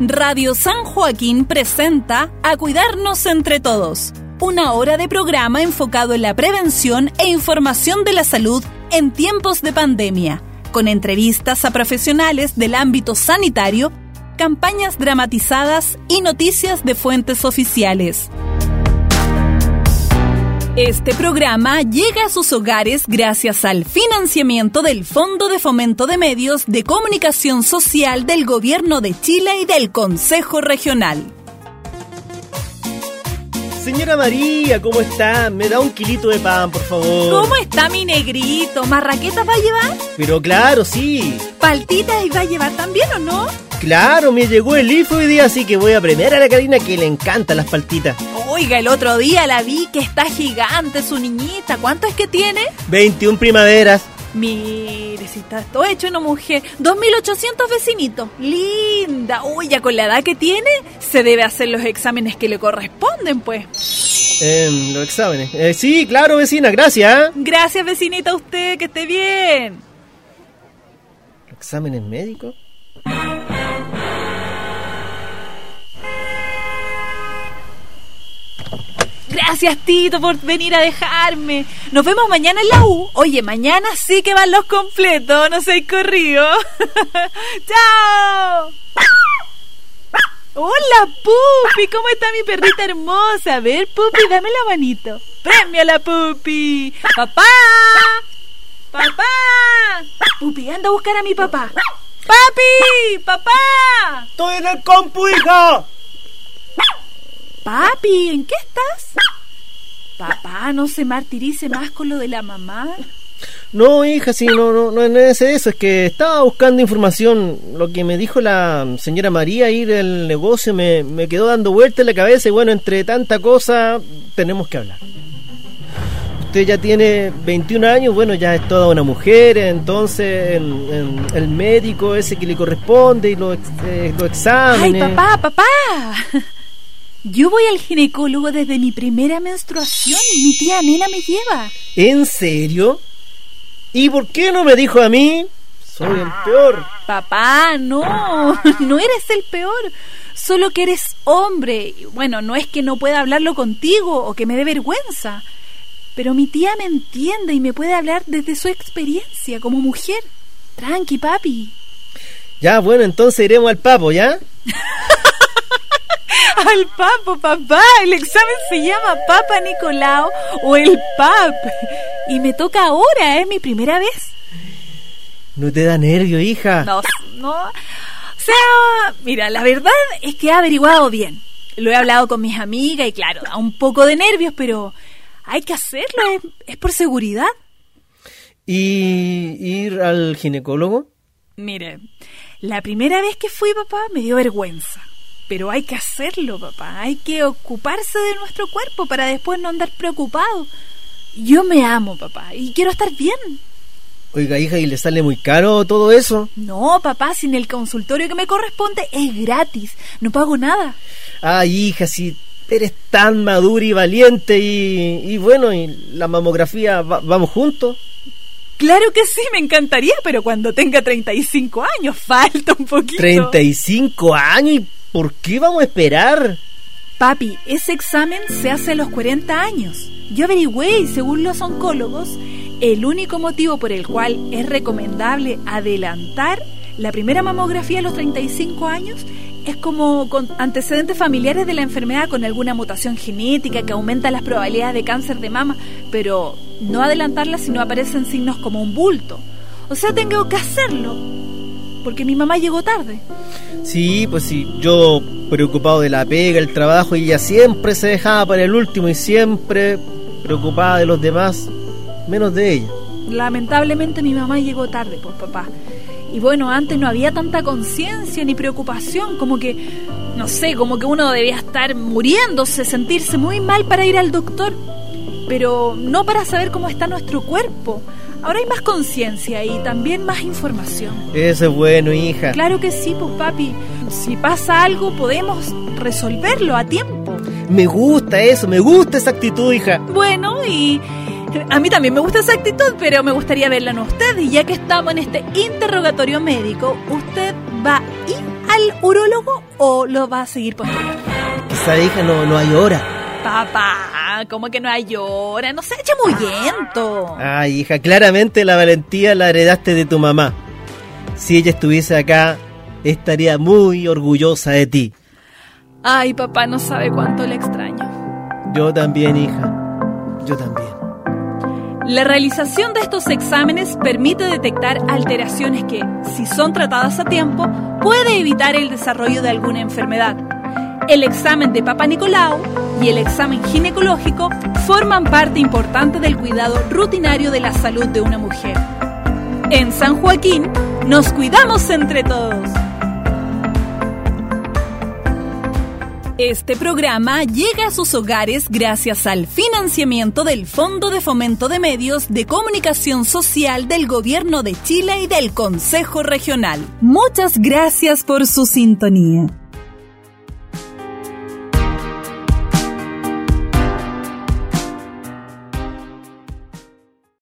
Radio San Joaquín presenta A Cuidarnos entre Todos, una hora de programa enfocado en la prevención e información de la salud en tiempos de pandemia, con entrevistas a profesionales del ámbito sanitario, campañas dramatizadas y noticias de fuentes oficiales. Este programa llega a sus hogares gracias al financiamiento del Fondo de Fomento de Medios de Comunicación Social del Gobierno de Chile y del Consejo Regional. Señora María, ¿cómo está? Me da un kilito de pan, por favor. ¿Cómo está mi negrito? ¿Marraquetas va a llevar? Pero claro, sí. ¿Paltitas va a llevar también o no? Claro, me llegó el IFO hoy día, así que voy a premiar a la Karina que le encantan las paltitas. Oiga, el otro día la vi que está gigante su niñita. ¿Cuánto es que tiene? 21 primaveras. Mire, si está todo hecho una mujer. 2.800 vecinitos. Linda. Uy, ya con la edad que tiene, se debe hacer los exámenes que le corresponden, pues. Eh, los exámenes. Eh, sí, claro, vecina, gracias. Gracias, vecinita, a usted, que esté bien. ¿Exámenes médicos? Gracias, Tito, por venir a dejarme. Nos vemos mañana en la U. Oye, mañana sí que van los completos, no sé corrido. ¡Chao! Hola, Pupi, ¿cómo está mi perrita hermosa? A ver, Pupi, dame la manito. Premio a la Pupi. ¡Papá! ¡Papá! Pupi, anda a buscar a mi papá. ¡Papi! ¡Papá! ¡Estoy en el compu, hija! Papi, ¿en qué estás? Papá, no se martirice más con lo de la mamá. No, hija, sí, no, no, no es eso, es que estaba buscando información. Lo que me dijo la señora María ir al negocio me, me quedó dando vueltas en la cabeza y bueno, entre tanta cosa tenemos que hablar. Usted ya tiene 21 años, bueno, ya es toda una mujer, entonces en- en- el médico ese que le corresponde y los, eh, los Ay, exámenes. papá, papá. Yo voy al ginecólogo desde mi primera menstruación. Mi tía Nena me lleva. ¿En serio? ¿Y por qué no me dijo a mí? Soy el peor. Papá, no, no eres el peor. Solo que eres hombre. Bueno, no es que no pueda hablarlo contigo o que me dé vergüenza. Pero mi tía me entiende y me puede hablar desde su experiencia como mujer. Tranqui, papi. Ya, bueno, entonces iremos al papo, ¿ya? Al papo, papá. El examen se llama Papa Nicolau o el PAP. Y me toca ahora, es mi primera vez. No te da nervio, hija. No, no. O sea, mira, la verdad es que he averiguado bien. Lo he hablado con mis amigas y claro, da un poco de nervios, pero hay que hacerlo, es, es por seguridad. ¿Y ir al ginecólogo? Mire, la primera vez que fui, papá, me dio vergüenza. Pero hay que hacerlo, papá. Hay que ocuparse de nuestro cuerpo para después no andar preocupado. Yo me amo, papá, y quiero estar bien. Oiga, hija, ¿y le sale muy caro todo eso? No, papá, sin el consultorio que me corresponde es gratis. No pago nada. Ay, hija, si eres tan madura y valiente y, y bueno, y la mamografía, va- vamos juntos. Claro que sí, me encantaría, pero cuando tenga 35 años, falta un poquito. 35 años, ¿y por qué vamos a esperar? Papi, ese examen se hace a los 40 años. Yo averigüé y según los oncólogos, el único motivo por el cual es recomendable adelantar la primera mamografía a los 35 años es como con antecedentes familiares de la enfermedad con alguna mutación genética que aumenta las probabilidades de cáncer de mama, pero no adelantarla si no aparecen signos como un bulto. O sea, tengo que hacerlo, porque mi mamá llegó tarde. Sí, pues sí, yo preocupado de la pega, el trabajo, y ella siempre se dejaba para el último y siempre preocupada de los demás, menos de ella. Lamentablemente mi mamá llegó tarde, pues papá. Y bueno, antes no había tanta conciencia ni preocupación, como que, no sé, como que uno debía estar muriéndose, sentirse muy mal para ir al doctor, pero no para saber cómo está nuestro cuerpo. Ahora hay más conciencia y también más información. Eso es bueno, hija. Claro que sí, pues papi. Si pasa algo, podemos resolverlo a tiempo. Me gusta eso, me gusta esa actitud, hija. Bueno, y a mí también me gusta esa actitud, pero me gustaría verla en usted. Y ya que estamos en este interrogatorio médico, usted va a ir al urólogo o lo va a seguir postergando? Esa hija no, no hay hora. Papá, ¿cómo que no hora? No se eche muyento. Ay, hija, claramente la valentía la heredaste de tu mamá. Si ella estuviese acá, estaría muy orgullosa de ti. Ay, papá, no sabe cuánto le extraño. Yo también, hija. Yo también. La realización de estos exámenes permite detectar alteraciones que, si son tratadas a tiempo, puede evitar el desarrollo de alguna enfermedad. El examen de Papa Nicolau y el examen ginecológico forman parte importante del cuidado rutinario de la salud de una mujer. En San Joaquín, nos cuidamos entre todos. Este programa llega a sus hogares gracias al financiamiento del Fondo de Fomento de Medios de Comunicación Social del Gobierno de Chile y del Consejo Regional. Muchas gracias por su sintonía.